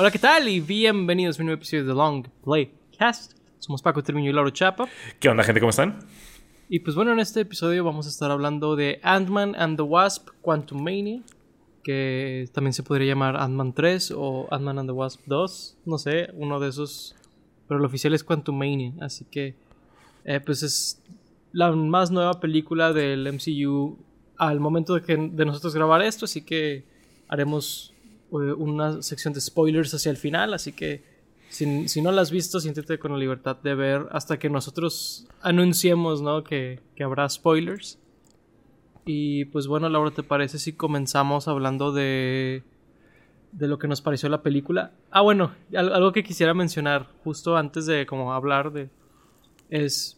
Hola, ¿qué tal? Y bienvenidos a un nuevo episodio de Long Play Cast. Somos Paco Termiño y Lauro Chapa. ¿Qué onda, gente? ¿Cómo están? Y pues bueno, en este episodio vamos a estar hablando de Ant-Man and the Wasp Quantum Mania, que también se podría llamar Ant-Man 3 o Ant-Man and the Wasp 2, no sé, uno de esos, pero el oficial es Quantum Mania, así que eh, pues es la más nueva película del MCU al momento de, que, de nosotros grabar esto, así que haremos una sección de spoilers hacia el final, así que si, no la has visto, siéntete con la libertad de ver hasta que nosotros anunciemos ¿no? que, que habrá spoilers. Y pues bueno, Laura, ¿te parece si comenzamos hablando de, de lo que nos pareció la película? Ah, bueno, algo que quisiera mencionar justo antes de como hablar de... es...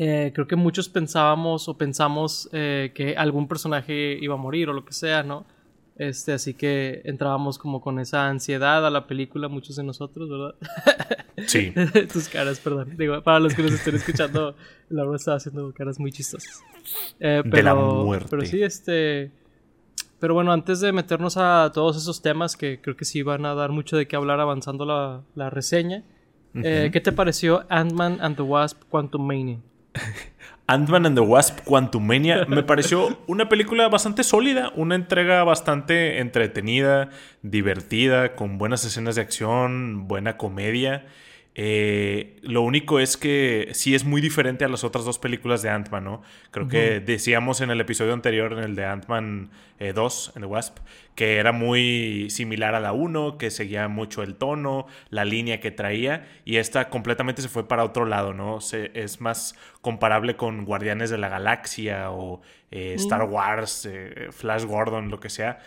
Eh, creo que muchos pensábamos o pensamos eh, que algún personaje iba a morir o lo que sea, ¿no? Este, así que entrábamos como con esa ansiedad a la película, muchos de nosotros, ¿verdad? Sí. Tus caras, perdón. Digo, para los que nos estén escuchando, Laura estaba haciendo caras muy chistosas. Eh, pero, de la muerte. Pero sí, este. Pero bueno, antes de meternos a todos esos temas que creo que sí van a dar mucho de qué hablar avanzando la, la reseña, uh -huh. eh, ¿qué te pareció Ant-Man and the Wasp Quantum Mania? Ant-Man and the Wasp Quantumania me pareció una película bastante sólida, una entrega bastante entretenida, divertida, con buenas escenas de acción, buena comedia. Eh, lo único es que sí es muy diferente a las otras dos películas de Ant-Man, ¿no? Creo uh -huh. que decíamos en el episodio anterior, en el de Ant-Man eh, 2, en The Wasp, que era muy similar a la 1, que seguía mucho el tono, la línea que traía, y esta completamente se fue para otro lado, ¿no? Se, es más comparable con Guardianes de la Galaxia o eh, Star Wars, eh, Flash Gordon, lo que sea,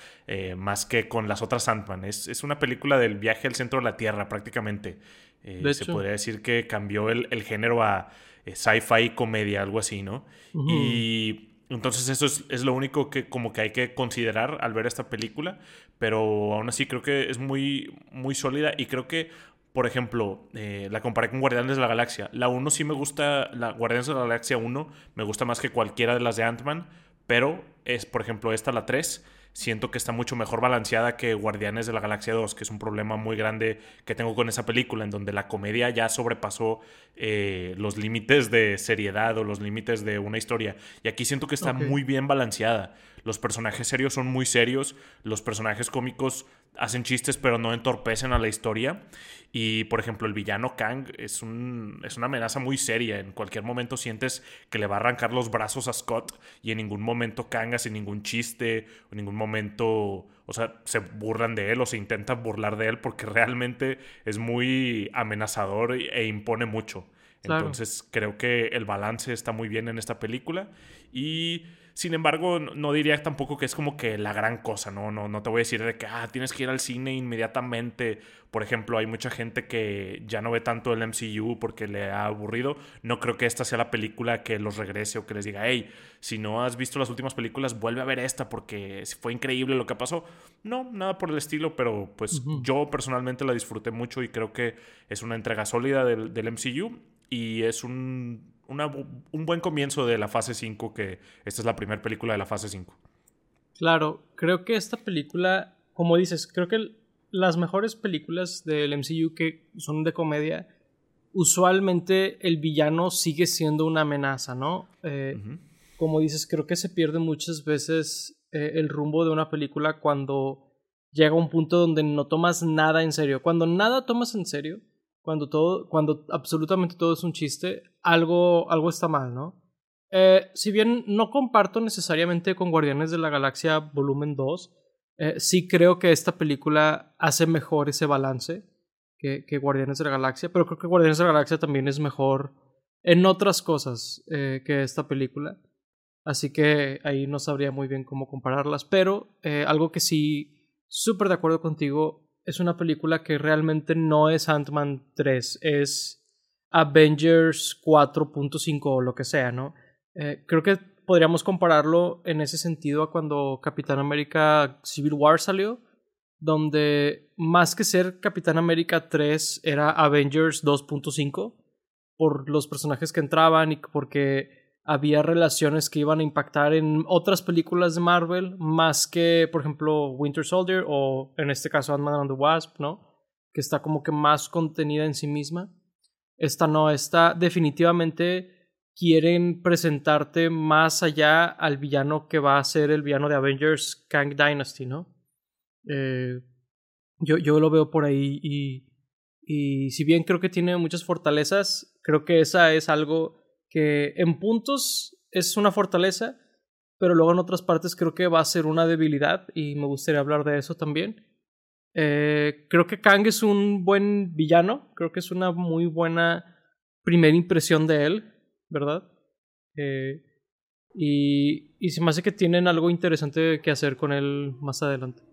más que con las otras Ant-Man. Es, es, una película del viaje al centro de la Tierra, prácticamente. Eh, se podría decir que cambió el, el género a eh, sci-fi comedia, algo así, ¿no? Uh -huh. Y entonces eso es, es, lo único que como que hay que considerar al ver esta película, pero aún así creo que es muy, muy sólida y creo que, por ejemplo, eh, la comparé con Guardianes de la Galaxia. La 1 sí me gusta, la Guardianes de la Galaxia 1 me gusta más que cualquiera de las de Ant-Man, pero es, por ejemplo, esta, la 3, siento que está mucho mejor balanceada que Guardianes de la Galaxia 2, que es un problema muy grande que tengo con esa película, en donde la comedia ya sobrepasó eh, los límites de seriedad o los límites de una historia. Y aquí siento que está okay. muy bien balanceada. Los personajes serios son muy serios, los personajes cómicos hacen chistes pero no entorpecen a la historia. Y por ejemplo el villano Kang es, un, es una amenaza muy seria. En cualquier momento sientes que le va a arrancar los brazos a Scott y en ningún momento Kang hace ningún chiste, en ningún momento, o sea, se burlan de él o se intentan burlar de él porque realmente es muy amenazador e impone mucho. Claro. Entonces creo que el balance está muy bien en esta película y sin embargo, no diría tampoco que es como que la gran cosa, ¿no? No, no te voy a decir de que ah, tienes que ir al cine inmediatamente. Por ejemplo, hay mucha gente que ya no ve tanto el MCU porque le ha aburrido. No creo que esta sea la película que los regrese o que les diga, hey, si no has visto las últimas películas, vuelve a ver esta porque fue increíble lo que pasó. No, nada por el estilo, pero pues uh -huh. yo personalmente la disfruté mucho y creo que es una entrega sólida del, del MCU y es un una, un buen comienzo de la fase 5, que esta es la primera película de la fase 5. Claro, creo que esta película, como dices, creo que las mejores películas del MCU que son de comedia, usualmente el villano sigue siendo una amenaza, ¿no? Eh, uh -huh. Como dices, creo que se pierde muchas veces eh, el rumbo de una película cuando llega a un punto donde no tomas nada en serio. Cuando nada tomas en serio, cuando todo, cuando absolutamente todo es un chiste, algo, algo está mal, ¿no? Eh, si bien no comparto necesariamente con Guardianes de la Galaxia Volumen 2, eh, sí creo que esta película hace mejor ese balance que, que, Guardianes de la Galaxia, pero creo que Guardianes de la Galaxia también es mejor en otras cosas eh, que esta película. Así que ahí no sabría muy bien cómo compararlas, pero eh, algo que sí, súper de acuerdo contigo, es una película que realmente no es Ant-Man 3, es Avengers 4.5 o lo que sea, ¿no? Eh, creo que podríamos compararlo en ese sentido a cuando Capitán América Civil War salió, donde más que ser Capitán América 3 era Avengers 2.5 por los personajes que entraban y porque había relaciones que iban a impactar en otras películas de Marvel, más que, por ejemplo, Winter Soldier o en este caso Ant-Man and the Wasp, ¿no? que está como que más contenida en sí misma. Esta no, esta definitivamente quieren presentarte más allá al villano que va a ser el villano de Avengers Kang Dynasty, ¿no? Eh, yo, yo lo veo por ahí y, y si bien creo que tiene muchas fortalezas, creo que esa es algo que en puntos es una fortaleza, pero luego en otras partes creo que va a ser una debilidad y me gustaría hablar de eso también. Eh, creo que Kang es un buen villano, creo que es una muy buena primera impresión de él, ¿verdad? Eh, y, y se me hace que tienen algo interesante que hacer con él más adelante.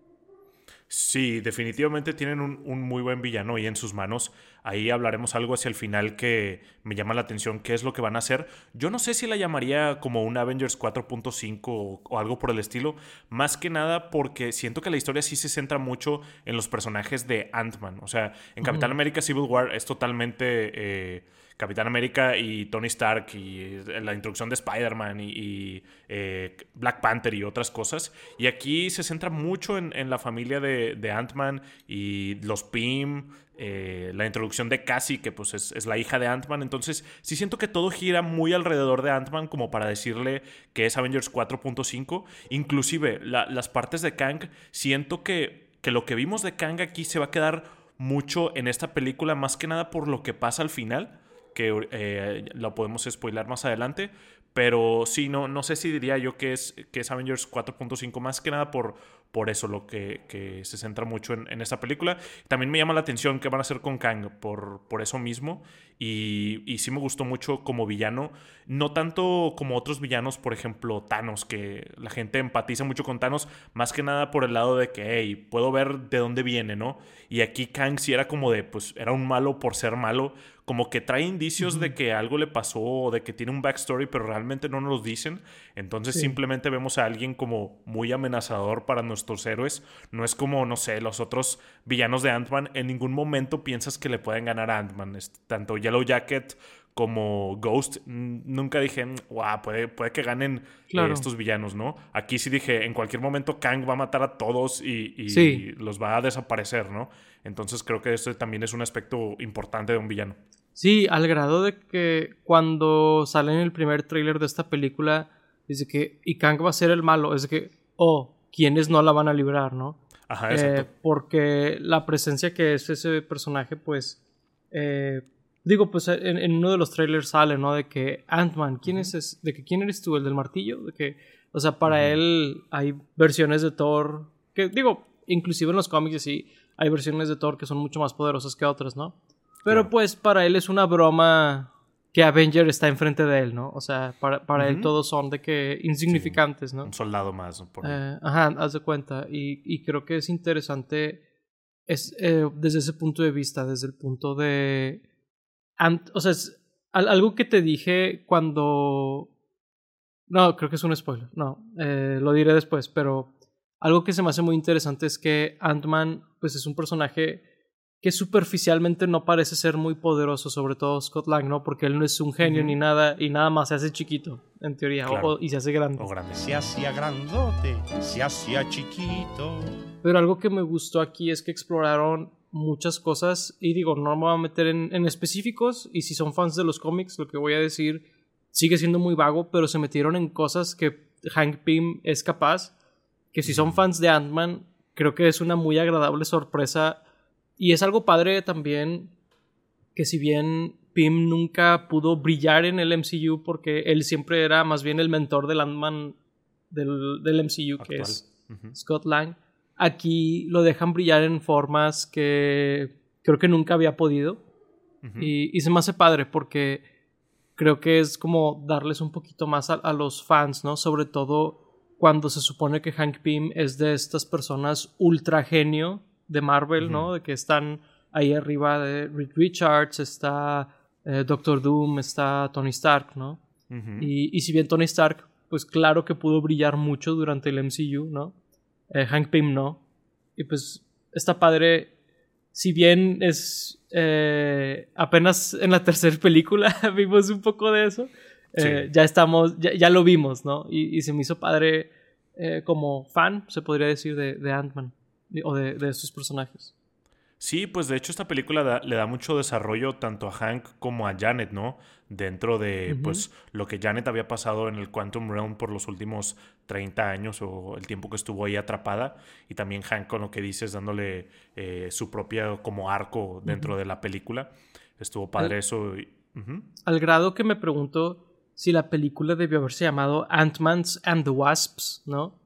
Sí, definitivamente tienen un, muy buen villano y en sus manos. Ahí hablaremos algo hacia el final que me llama la atención, qué es lo que van a hacer. Yo no sé si la llamaría como un Avengers 4.5 o, algo por el estilo, más que nada porque siento que la historia sí se centra mucho en los personajes de Ant-Man. O sea, en Capitán América Civil War es totalmente... Eh, Capitán América y Tony Stark y eh, la introducción de Spider-Man y, eh, Black Panther y otras cosas. Y aquí se centra mucho en, la familia de, Ant-Man y los Pym, eh, la introducción de Cassie, que pues es, la hija de Ant-Man. Entonces, sí siento que todo gira muy alrededor de Ant-Man como para decirle que es Avengers 4.5. Inclusive, las partes de Kang, siento que, que lo que vimos de Kang aquí se va a quedar mucho en esta película, más que nada por lo que pasa al final que eh, lo podemos spoilar más adelante. Pero sí, no, no sé si diría yo que es, que es Avengers 4.5 más que nada por, por eso lo que, que se centra mucho en, en, esta película. También me llama la atención qué van a hacer con Kang por, por eso mismo. Y, y, sí me gustó mucho como villano. No tanto como otros villanos, por ejemplo, Thanos, que la gente empatiza mucho con Thanos, más que nada por el lado de que, hey, puedo ver de dónde viene, ¿no? Y aquí Kang sí era como de, pues era un malo por ser malo como que trae indicios de que algo le pasó o de que tiene un backstory, pero realmente no nos lo dicen. Entonces simplemente vemos a alguien como muy amenazador para nuestros héroes. No es como, no sé, los otros villanos de Ant-Man. En ningún momento piensas que le pueden ganar a Ant-Man. Tanto Yellow Jacket como Ghost, nunca dije, wow, puede, puede que ganen eh, estos villanos, ¿no? Aquí sí dije, en cualquier momento Kang va a matar a todos y, los va a desaparecer, ¿no? Entonces creo que este también es un aspecto importante de un villano. Sí, al grado de que cuando sale en el primer tráiler de esta película, dice que y Kang va a ser el malo, es que, oh, ¿quiénes no la van a librar, no? Ajá, exacto. Eh, porque la presencia que es ese personaje, pues, eh, digo, pues en, uno de los trailers sale, ¿no? De que Ant-Man, ¿quién es De que quién eres tú, el del martillo, de que, o sea, para él hay versiones de Thor que, digo, inclusive en los cómics sí, hay versiones de Thor que son mucho más poderosas que otras, ¿no? Pero pues para él es una broma que Avenger está enfrente de él, ¿no? O sea, para, para él todos son de que insignificantes, ¿no? Un soldado más. Por eh, ajá, haz de cuenta. Y, y, creo que es interesante es, eh, desde ese punto de vista, desde el punto de... o sea, es algo que te dije cuando... No, creo que es un spoiler. No, eh, lo diré después, pero algo que se me hace muy interesante es que Ant-Man, pues es un personaje que superficialmente no parece ser muy poderoso, sobre todo Scott Lang, ¿no? Porque él no es un genio ni nada, y nada más se hace chiquito, en teoría, y se hace grande. grande. Se hacía grandote, se hacía chiquito. Pero algo que me gustó aquí es que exploraron muchas cosas, y digo, no me voy a meter en, en específicos, y si son fans de los cómics, lo que voy a decir sigue siendo muy vago, pero se metieron en cosas que Hank Pym es capaz, que si son fans de Ant-Man, creo que es una muy agradable sorpresa y es algo padre también que si bien Pym nunca pudo brillar en el MCU porque él siempre era más bien el mentor del Ant-Man del, del, MCU, que es Scott Lang, aquí lo dejan brillar en formas que creo que nunca había podido. y, y, se me hace padre porque creo que es como darles un poquito más a, a los fans, ¿no? Sobre todo cuando se supone que Hank Pym es de estas personas ultra genio de Marvel, ¿no? De que están ahí arriba de Reed Richards, está eh, Doctor Doom, está Tony Stark, ¿no? y, y, si bien Tony Stark, pues claro que pudo brillar mucho durante el MCU, ¿no? Eh, Hank Pym no. Y pues está padre, si bien es eh, apenas en la tercera película vimos un poco de eso, ya estamos, ya, lo vimos, ¿no? Y, se me hizo padre como fan, se podría decir, de, de Ant-Man o de, de estos personajes. Sí, pues de hecho esta película da- le da mucho desarrollo tanto a Hank como a Janet, ¿no? Dentro de pues lo que Janet había pasado en el Quantum Realm por los últimos 30 años o el tiempo que estuvo ahí atrapada y también Hank con lo que dices dándole eh, su propia como arco dentro de la película. Estuvo padre eso. y-. Al grado que me pregunto si la película debió haberse llamado Ant-Man's and the Wasps, ¿no?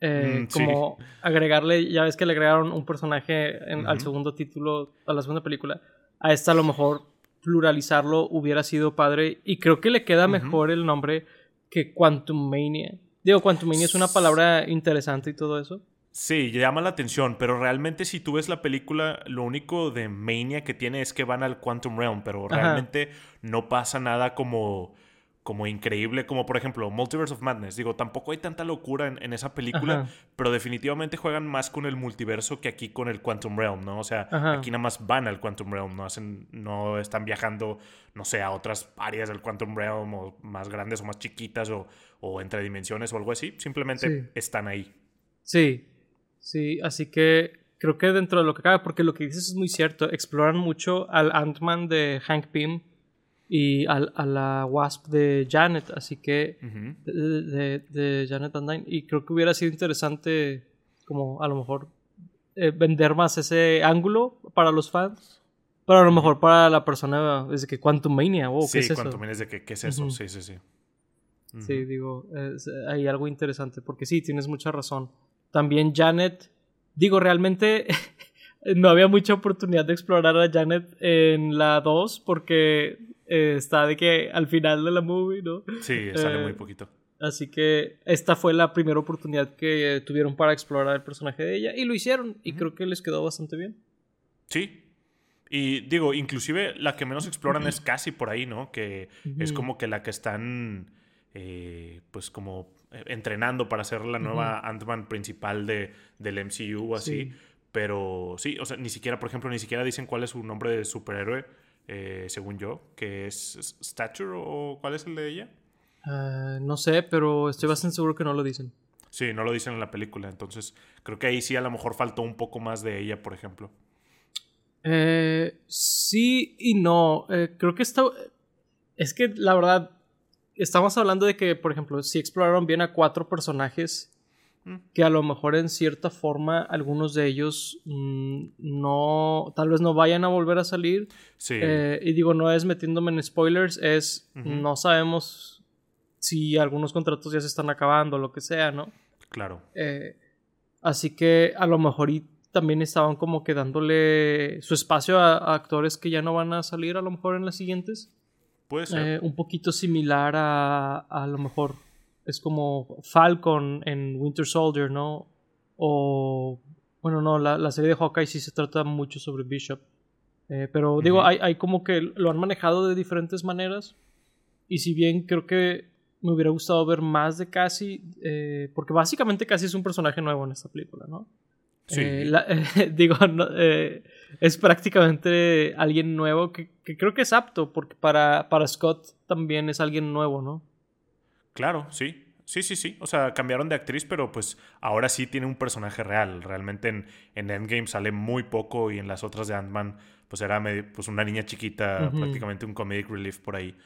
Eh, Mm, sí. como agregarle, ya ves que le agregaron un personaje en- al Ujú. segundo título, a la segunda película. A esta a lo mejor pluralizarlo hubiera sido padre y creo que le queda mejor el nombre que Quantum Mania. Digo, Quantum Mania es una palabra interesante y todo eso. Sí, llama la atención, pero realmente si tú ves la película, lo único de Mania que tiene es que van al Quantum Realm, pero Ajá. realmente no pasa nada como, como increíble, como por ejemplo Multiverse of Madness. Digo, tampoco hay tanta locura en, en esa película, Ajá. pero definitivamente juegan más con el multiverso que aquí con el Quantum Realm, ¿no? O sea, Ajá. aquí nada más van al Quantum Realm, no hacen, no están viajando, no sé, a otras áreas del Quantum Realm, o más grandes o más chiquitas, o, o entre dimensiones o algo así. Simplemente Sí. están ahí. Sí, sí, así que creo que dentro de lo que cabe, porque lo que dices es muy cierto, exploran mucho al Ant-Man de Hank Pym y al- a la Wasp de Janet, así que de, de- de Janet Van Dyne, y creo que hubiera sido interesante como a lo mejor eh, vender más ese ángulo para los fans, pero a lo mejor para la persona desde que Quantum Mania, ¿qué sí, es eso? cuando vienes de que, ¿qué es eso? Sí, sí, sí. Sí, digo, es- hay algo interesante, porque sí, tienes mucha razón. También Janet, digo, realmente no había mucha oportunidad de explorar a Janet en la 2, porque eh, está de que al final de la movie, ¿no? Sí, sale Eh, muy poquito. Así que esta fue la primera oportunidad que eh, tuvieron para explorar el personaje de ella, y lo hicieron, y creo que les quedó bastante bien. Sí. Y digo, inclusive la que menos exploran es casi por ahí, ¿no? Que es como que la que están, eh, pues como eh, entrenando para ser la nueva Ant-Man principal de, del MCU o así. Sí. Pero sí, o sea, ni siquiera, por ejemplo, ni siquiera dicen cuál es su nombre de superhéroe, eh, según yo, que es Stature o cuál es el de ella. Ah, no sé, pero estoy bastante seguro que no lo dicen. Sí, no lo dicen en la película, entonces creo que ahí sí a lo mejor faltó un poco más de ella, por ejemplo. Eh, sí y no. Eh, creo que está. Es que la verdad. Estamos hablando de que, por ejemplo, si exploraron bien a cuatro personajes. Que a lo mejor en cierta forma algunos de ellos mm, no. Tal vez no vayan a volver a salir. Sí. Eh, y digo, no es metiéndome en spoilers, es. No sabemos si algunos contratos ya se están acabando, lo que sea, ¿no? Claro. Eh, así que a lo mejor y también estaban como que dándole su espacio a, a actores que ya no van a salir a lo mejor en las siguientes. Puede ser. Eh, un poquito similar a a lo mejor es como Falcon en Winter Soldier, ¿no? O bueno, no, la, la serie de Hawkeye sí se trata mucho sobre Bishop. Eh, pero digo, hay, hay como que lo han manejado de diferentes maneras. Y si bien creo que me hubiera gustado ver más de Cassie, eh, porque básicamente Cassie es un personaje nuevo en esta película, ¿no? Sí. Eh, la- digo, no, es prácticamente alguien nuevo que, que creo que es apto, porque para, para Scott también es alguien nuevo, ¿no? Claro, sí. Sí, sí, sí. O sea, cambiaron de actriz, pero pues ahora sí tiene un personaje real. Realmente en, en Endgame sale muy poco y en las otras de Ant-Man pues era medio- pues una niña chiquita, prácticamente un comedic relief por ahí.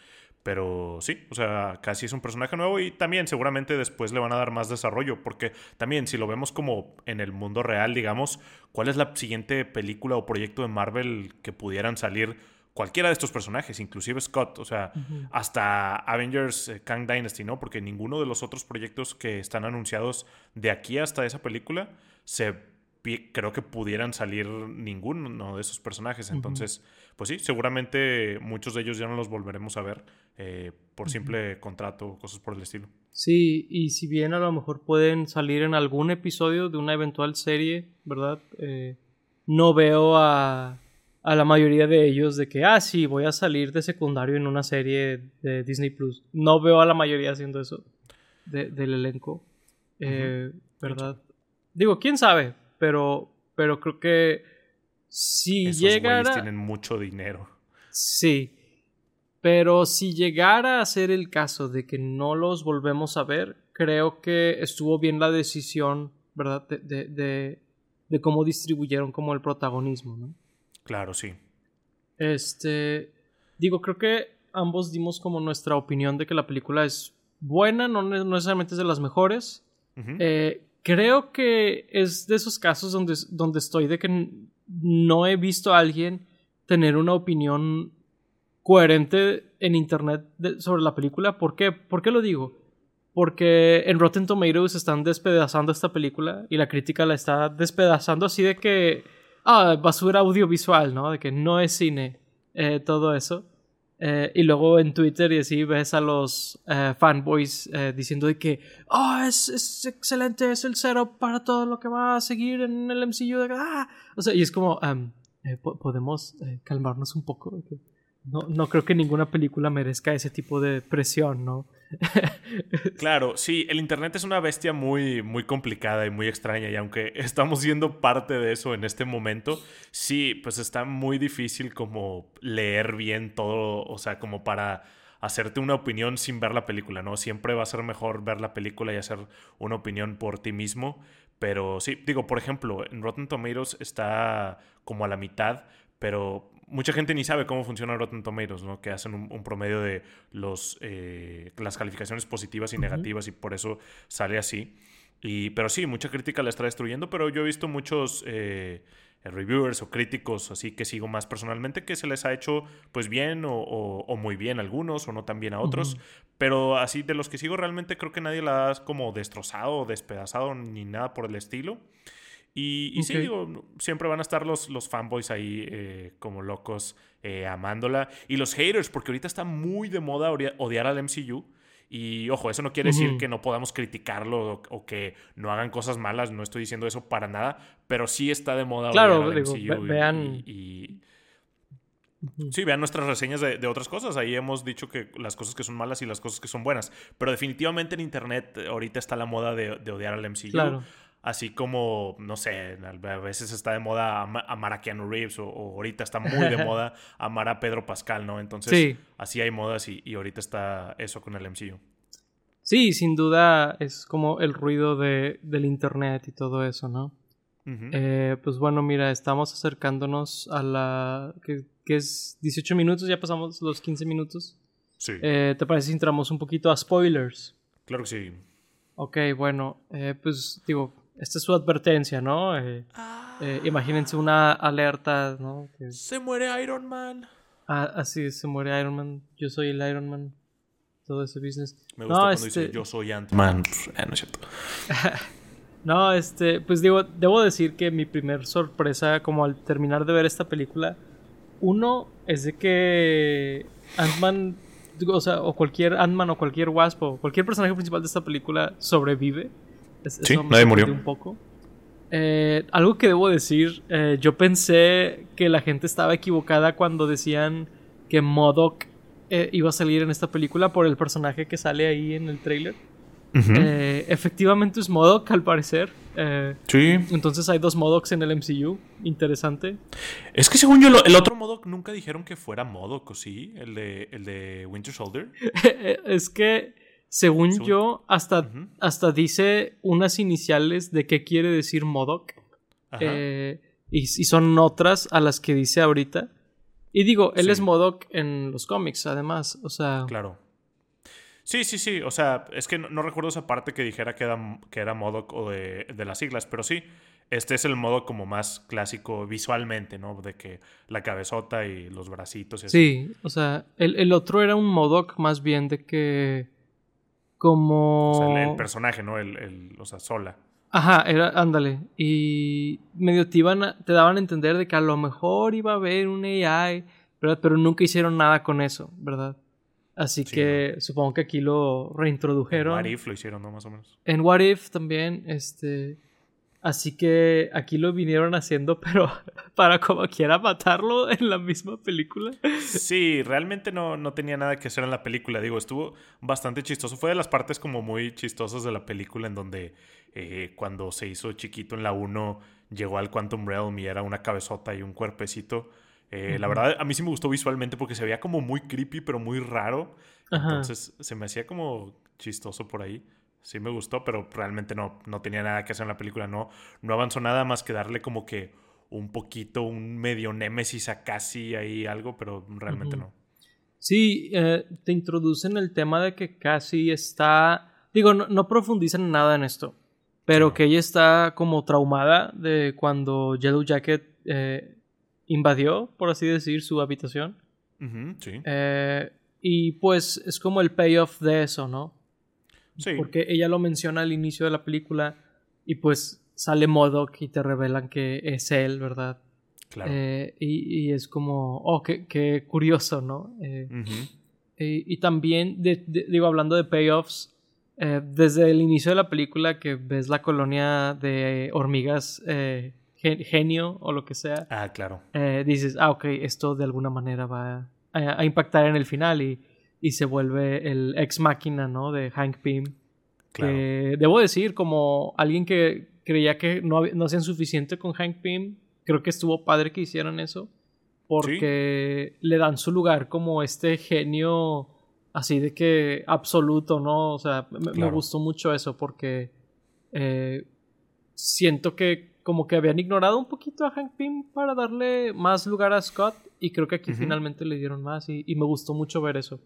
Pero sí, o sea, casi es un personaje nuevo y también seguramente después le van a dar más desarrollo, porque también si lo vemos como en el mundo real, digamos, ¿cuál es la siguiente película o proyecto de Marvel que pudieran salir cualquiera de estos personajes, inclusive Scott? O sea, hasta Avengers eh, Kang Dynasty, ¿no? Porque ninguno de los otros proyectos que están anunciados de aquí hasta esa película se creo que pudieran salir ninguno de esos personajes. Entonces, pues sí, seguramente muchos de ellos ya no los volveremos a ver eh, por simple contrato o cosas por el estilo. Sí, y si bien a lo mejor pueden salir en algún episodio de una eventual serie, ¿verdad? Eh, no veo a, a la mayoría de ellos de que, ah, sí, voy a salir de secundario en una serie de Disney Plus. No veo a la mayoría haciendo eso de- del elenco, eh, ¿verdad? Digo, quién sabe, pero, pero creo que si Esos llegara. tienen mucho dinero. Sí. Pero si llegara a ser el caso de que no los volvemos a ver, creo que estuvo bien la decisión, ¿verdad? De, de, de, de cómo distribuyeron como el protagonismo, ¿no? Claro, sí. Este, digo, creo que ambos dimos como nuestra opinión de que la película es buena, no, ne- no necesariamente es de las mejores. Eh, creo que es de esos casos donde, donde estoy de que no he visto a alguien tener una opinión coherente en internet de- sobre la película. ¿Por qué? ¿Por qué lo digo? Porque en Rotten Tomatoes están despedazando esta película y la crítica la está despedazando así de que, ah, basura audiovisual, ¿no? De que no es cine, eh, todo eso. Eh, y luego en Twitter y así ves a los eh, fanboys eh, diciendo de que, oh, es, es excelente, es el cero para todo lo que va a seguir en el MCU. Ah". O sea, y es como, po- podemos eh, calmarnos un poco. Que no, no creo que ninguna película merezca ese tipo de presión, ¿no? Claro, sí, el Internet es una bestia muy, muy complicada y muy extraña y aunque estamos siendo parte de eso en este momento, sí, pues está muy difícil como leer bien todo, o sea, como para hacerte una opinión sin ver la película, ¿no? Siempre va a ser mejor ver la película y hacer una opinión por ti mismo, pero sí, digo, por ejemplo, en Rotten Tomatoes está como a la mitad, pero mucha gente ni sabe cómo funciona Rotten Tomatoes, ¿no? Que hacen un, un promedio de los, eh, las calificaciones positivas y negativas y por eso sale así. Y, pero sí, mucha crítica la está destruyendo, pero yo he visto muchos eh, reviewers o críticos así que sigo más personalmente que se les ha hecho pues bien o, o- o muy bien a algunos o no tan bien a otros. Pero así de los que sigo realmente creo que nadie la ha como destrozado o despedazado ni nada por el estilo. Y, y sí, digo, siempre van a estar los, los fanboys ahí eh, como locos eh, amándola. Y los haters, porque ahorita está muy de moda odia- odiar al MCU. Y ojo, eso no quiere decir que no podamos criticarlo o, o que no hagan cosas malas, no estoy diciendo eso para nada, pero sí está de moda Claro, odiar al digo, MCU ve- vean- y- y, Ujú. Sí, vean nuestras reseñas de, de otras cosas. Ahí hemos dicho que las cosas que son malas y las cosas que son buenas. Pero definitivamente en Internet ahorita está la moda de, de odiar al MCU. Claro. Así como, no sé, a veces está de moda ama- amar a Keanu Reeves o, o ahorita está muy de moda amar a Pedro Pascal, ¿no? Entonces, Sí. así hay modas y, y ahorita está eso con el MCU. Sí, sin duda es como el ruido de, del internet y todo eso, ¿no? Eh, pues bueno, mira, estamos acercándonos a la... que, que es 18 minutos, ya pasamos los 15 minutos. sí, Eh, ¿Te parece si entramos un poquito a spoilers? claro que sí. Ok, bueno, eh, pues digo, esta es su advertencia, ¿no? Eh, eh, imagínense una alerta, ¿no? Que, Se muere Iron Man. ah, así se muere Iron Man, yo soy el Iron Man, todo ese business. Me gusta no, cuando dice este- yo soy Ant-Man. Eh, no es cierto. No, este, pues digo, debo decir que mi primer sorpresa como al terminar de ver esta película, uno es de que Ant-Man, o sea, o cualquier Ant-Man o cualquier Wasp o cualquier personaje principal de esta película sobrevive. Es- Sí, eso nadie murió. Un poco. Eh, algo que debo decir, eh, yo pensé que la gente estaba equivocada cuando decían que MODOK eh, iba a salir en esta película por el personaje que sale ahí en el trailer. Efectivamente es MODOK al parecer. Sí. entonces hay dos MODOKs en el MCU. Interesante. Es que según yo, lo- el otro MODOK nunca dijeron que fuera MODOK, ¿o sí? El de, el de Winter Soldier. es que, según Según- yo, hasta, hasta dice unas iniciales de qué quiere decir MODOK. Ajá. Eh, y, y son otras a las que dice ahorita. Y digo, él Sí. es MODOK en los cómics, además. O sea, Claro. Sí, sí, sí. O sea, es que no, no recuerdo esa parte que dijera que era, que era MODOK o de, de las siglas, pero sí. Este es el modo como más clásico visualmente, ¿no? De que la cabezota y los bracitos y así. sí, o sea, el, el otro era un MODOK más bien de que. Como. O sea, el, el personaje, ¿no? El, el- o sea, sola. Ajá, era, ándale. Y medio te iban a- te daban a entender de que a lo mejor iba a haber un AI, ¿verdad? Pero nunca hicieron nada con eso, ¿verdad? Así Sí, que supongo que aquí lo reintrodujeron. What If lo hicieron, ¿no? Más o menos. En What If también, este. Así que aquí lo vinieron haciendo, pero para como quiera matarlo en la misma película. Sí, realmente no, no tenía nada que hacer en la película. Digo, estuvo bastante chistoso. Fue de las partes como muy chistosas de la película en donde eh, cuando se hizo chiquito en la 1 llegó al Quantum Realm y era una cabezota y un cuerpecito. Eh, La verdad, a mí sí me gustó visualmente porque se veía como muy creepy, pero muy raro. Ajá. Entonces se me hacía como chistoso por ahí. Sí me gustó, pero realmente no, no tenía nada que hacer en la película. No, no avanzó nada más que darle como que un poquito, un medio némesis a casi ahí algo, pero realmente no. Sí, eh, te introducen el tema de que Cassie está. Digo, no, no profundizan nada en esto. Pero no. que ella está como traumada de cuando Yellow Jacket eh, invadió, por así decir, su habitación. Sí. Eh, y pues es como el payoff de eso, ¿no? Sí. Porque ella lo menciona al inicio de la película y pues sale Modoc y te revelan que es él, ¿verdad? claro. Eh, y, y es como, oh, qué, qué curioso, ¿no? Eh, y, y también, de- de- digo, hablando de payoffs, eh, desde el inicio de la película que ves la colonia de hormigas eh, gen- genio o lo que sea, Ah, claro. eh, dices, ah, ok, esto de alguna manera va a, a impactar en el final y, y se vuelve el ex máquina, ¿no? De Hank Pym. Claro. Que debo decir, como alguien que creía que no, no hacían suficiente con Hank Pym, creo que estuvo padre que hicieran eso. Porque le dan su lugar como este genio así de que absoluto, ¿no? O sea, me, gustó mucho eso porque eh, siento que como que habían ignorado un poquito a Hank Pym para darle más lugar a Scott y creo que aquí finalmente le dieron más y, y me gustó mucho ver eso.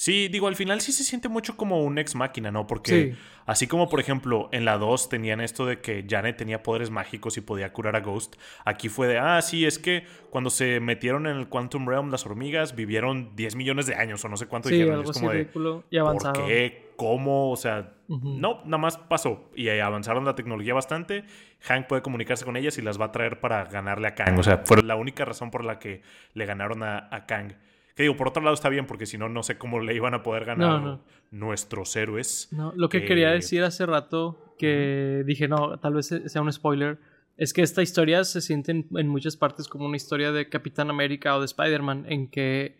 Sí, digo, al final sí se siente mucho como un ex máquina, ¿no? Porque Sí. así como, por ejemplo, en la 2 tenían esto de que Janet tenía poderes mágicos y podía curar a Ghost, aquí fue de, ah, sí, es que cuando se metieron en el Quantum Realm las hormigas vivieron 10 millones de años o no sé cuánto Sí, dijeron. algo es como de, y avanzado. ¿por qué? ¿Cómo? O sea, no, nada más pasó. Y ahí avanzaron la tecnología bastante. Hank puede comunicarse con ellas y las va a traer para ganarle a Kang. O sea, fue la única razón por la que le ganaron a, a Kang. Que digo, por otro lado está bien, porque si no, no sé cómo le iban a poder ganar No, no. nuestros héroes. No, lo que que- quería decir hace rato, que dije, no, tal vez sea un spoiler, es que esta historia se siente en, en muchas partes como una historia de Capitán América o de Spider-Man, en que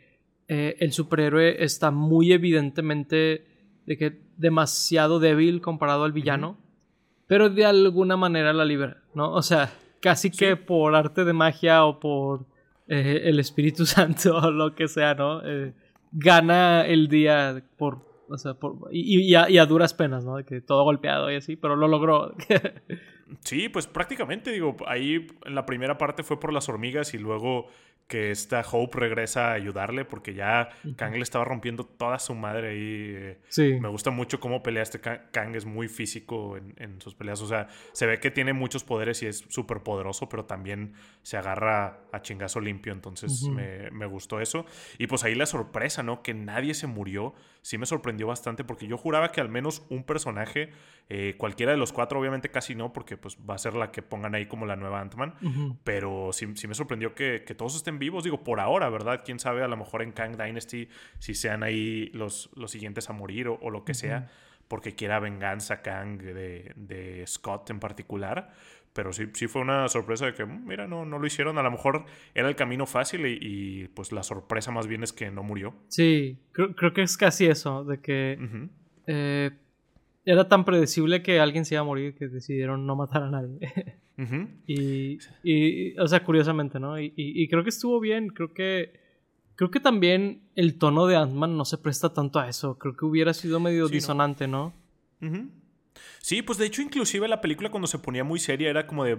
eh, el superhéroe está muy evidentemente de que demasiado débil comparado al villano, pero de alguna manera la libera, ¿no? O sea, casi que por arte de magia o por eh, el Espíritu Santo o lo que sea, ¿no? Eh, gana el día por, o sea, por, y, a, y a duras penas, ¿no? Que todo golpeado y así, pero lo logró. Sí, pues prácticamente, digo, ahí en la primera parte fue por las hormigas y luego que esta Hope regresa a ayudarle porque ya Kang le estaba rompiendo toda su madre ahí. eh, sí. Me gusta mucho cómo pelea este Ka- Kang, es muy físico en, en sus peleas. O sea, se ve que tiene muchos poderes y es súper poderoso, pero también se agarra a chingazo limpio. Entonces me, me gustó eso. Y pues ahí la sorpresa, ¿no? Que nadie se murió. Sí me sorprendió bastante porque yo juraba que al menos un personaje, eh, cualquiera de los cuatro, obviamente casi no, porque pues va a ser la que pongan ahí como la nueva Ant-Man. Pero sí, sí me sorprendió que, que todos estén vivos. Digo, por ahora, ¿verdad? Quién sabe, a lo mejor en Kang Dynasty si sean ahí los, los siguientes a morir o, o lo que sea, porque quiera venganza Kang de, de Scott en particular. Pero sí, sí fue una sorpresa de que, "Mm, mira, no, no lo hicieron. A lo mejor era el camino fácil y, y, pues la sorpresa más bien es que no murió. Sí, creo, creo que es casi eso, de que eh, era tan predecible que alguien se iba a morir que decidieron no matar a nadie. Y, y, o sea, curiosamente, ¿no? Y, y- y creo que estuvo bien, creo que... Creo que también el tono de Ant-Man no se presta tanto a eso. Creo que hubiera sido medio Sí, ¿no? disonante, ¿no? Sí, pues de hecho, inclusive la película cuando se ponía muy seria era como de.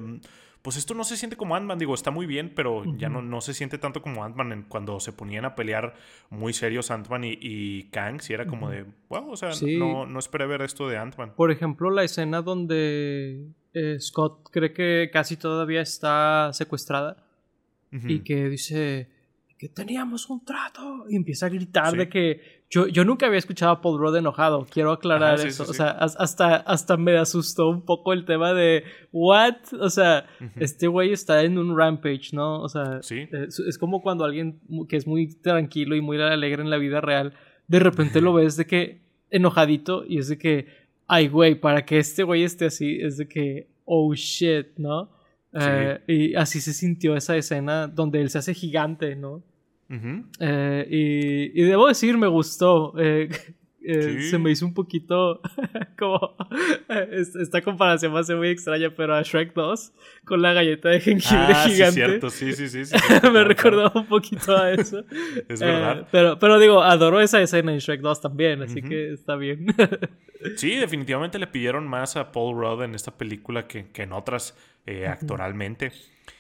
Pues esto no se siente como Ant-Man, digo, está muy bien, pero ya no, no se siente tanto como Ant-Man cuando se ponían a pelear muy serios Ant-Man y, y Kang. Sí, era como de. Wow, o sea, Sí. no, no esperé ver esto de Ant-Man. Por ejemplo, la escena donde eh, Scott cree que casi todavía está secuestrada y que dice que teníamos un trato y empieza a gritar Sí. de que yo, yo nunca había escuchado a Paul Rudd enojado, quiero aclarar sí, eso, sí, o sea, as- hasta, hasta me asustó un poco el tema de what, o sea, este güey está en un rampage, ¿no? O sea, Sí. es, es como cuando alguien que es muy tranquilo y muy alegre en la vida real, de repente lo ves de que enojadito y es de que, ay güey, para que este güey esté así, es de que, oh shit, ¿no? Eh, y así se sintió esa escena donde él se hace gigante, ¿no? Eh, y, y debo decir, me gustó. eh, eh, Sí. Se me hizo un poquito como. es- Esta comparación va a ser muy extraña, pero a Shrek 2 con la galleta de jengibre Ah, sí, gigante. cierto, sí, sí, sí. sí, me recordó un poquito a eso. Es verdad. pero, pero digo, adoro esa escena en Shrek 2 también, así que está bien. Sí, definitivamente le pidieron más a Paul Rudd en esta película que, que en otras actoralmente.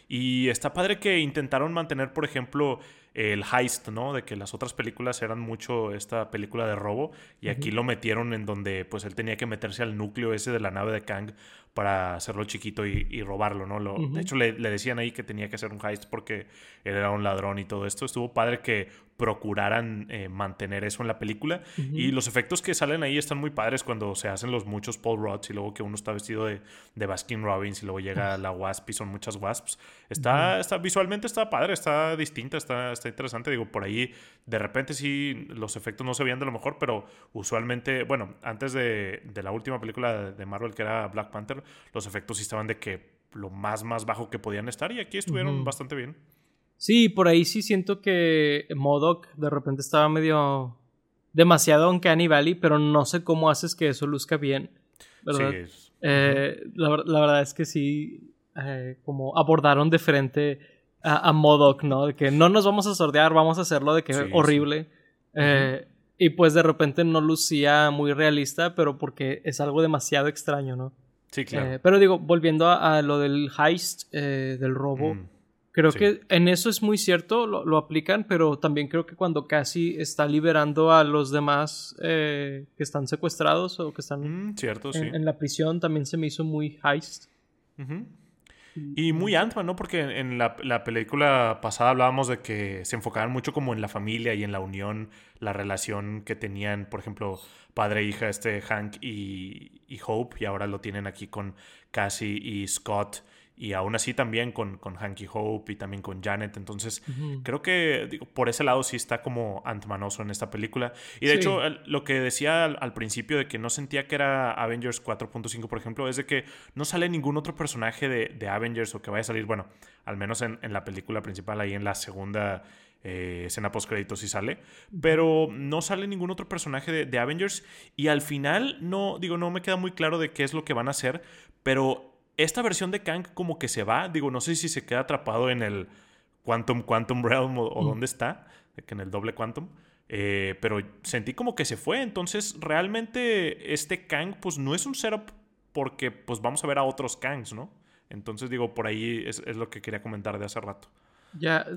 Y está padre que intentaron mantener, por ejemplo, el heist, ¿no? De que las otras películas eran mucho esta película de robo y aquí lo metieron en donde pues él tenía que meterse al núcleo ese de la nave de Kang para hacerlo chiquito y, robarlo, ¿no? Lo, De hecho le, decían ahí que tenía que hacer un heist porque él era un ladrón y todo esto. Estuvo padre que procuraran eh, mantener eso en la película y los efectos que salen ahí están muy padres cuando se hacen los muchos Paul Rods y luego que uno está vestido de, de Baskin Robbins y luego llega la Wasp y son muchas Wasps. Está, está visualmente está padre, está distinta, está está interesante. Digo, por ahí de repente sí los efectos no se veían de lo mejor, pero usualmente, bueno, antes de, la última película de Marvel que era Black Panther, los efectos sí estaban de que lo más, más bajo que podían estar y aquí estuvieron bastante bien. Sí, por ahí sí siento que Modoc de repente estaba medio demasiado Uncanny Valley, pero no sé cómo haces que eso luzca bien. ¿verdad? Eh, la, verdad es que sí, eh, como abordaron de frente a, a, Modoc, ¿no? De que no nos vamos a sordear, vamos a hacerlo de que es horrible. Eh, y pues de repente no lucía muy realista, pero porque es algo demasiado extraño, ¿no? Sí, claro. Eh, pero digo, volviendo a, lo del heist, eh, del robo, mm, creo que en eso es muy cierto, lo, aplican, pero también creo que cuando casi está liberando a los demás que están secuestrados o que están mm, cierto, en, en, la prisión, también se me hizo muy heist. Y muy Ant-Man, ¿no? Porque en la, película pasada hablábamos de que se enfocaban mucho como en la familia y en la unión, la relación que tenían, por ejemplo, padre e hija, este Hank y, y Hope, y ahora lo tienen aquí con Cassie y Scott y aún así también con, con Hanky Hope y también con Janet. Entonces, creo que digo, por ese lado sí está como antmanoso en esta película. Y de hecho, lo que decía al, principio de que no sentía que era Avengers 4.5, por ejemplo, es de que no sale ningún otro personaje de, Avengers o que vaya a salir, bueno, al menos en, la película principal, ahí en la segunda eh, escena post créditos sí sale, pero no sale ningún otro personaje de, de, Avengers y al final no, digo, no me queda muy claro de qué es lo que van a hacer, pero esta versión de Kang como que se va, digo, no sé si se queda atrapado en el Quantum Quantum Realm o, mm. dónde está, en el doble Quantum. Eh, pero sentí como que se fue. Entonces, realmente este Kang, pues no es un setup porque pues vamos a ver a otros Kangs, ¿no? Entonces, digo, por ahí es, lo que quería comentar de hace rato. Ya,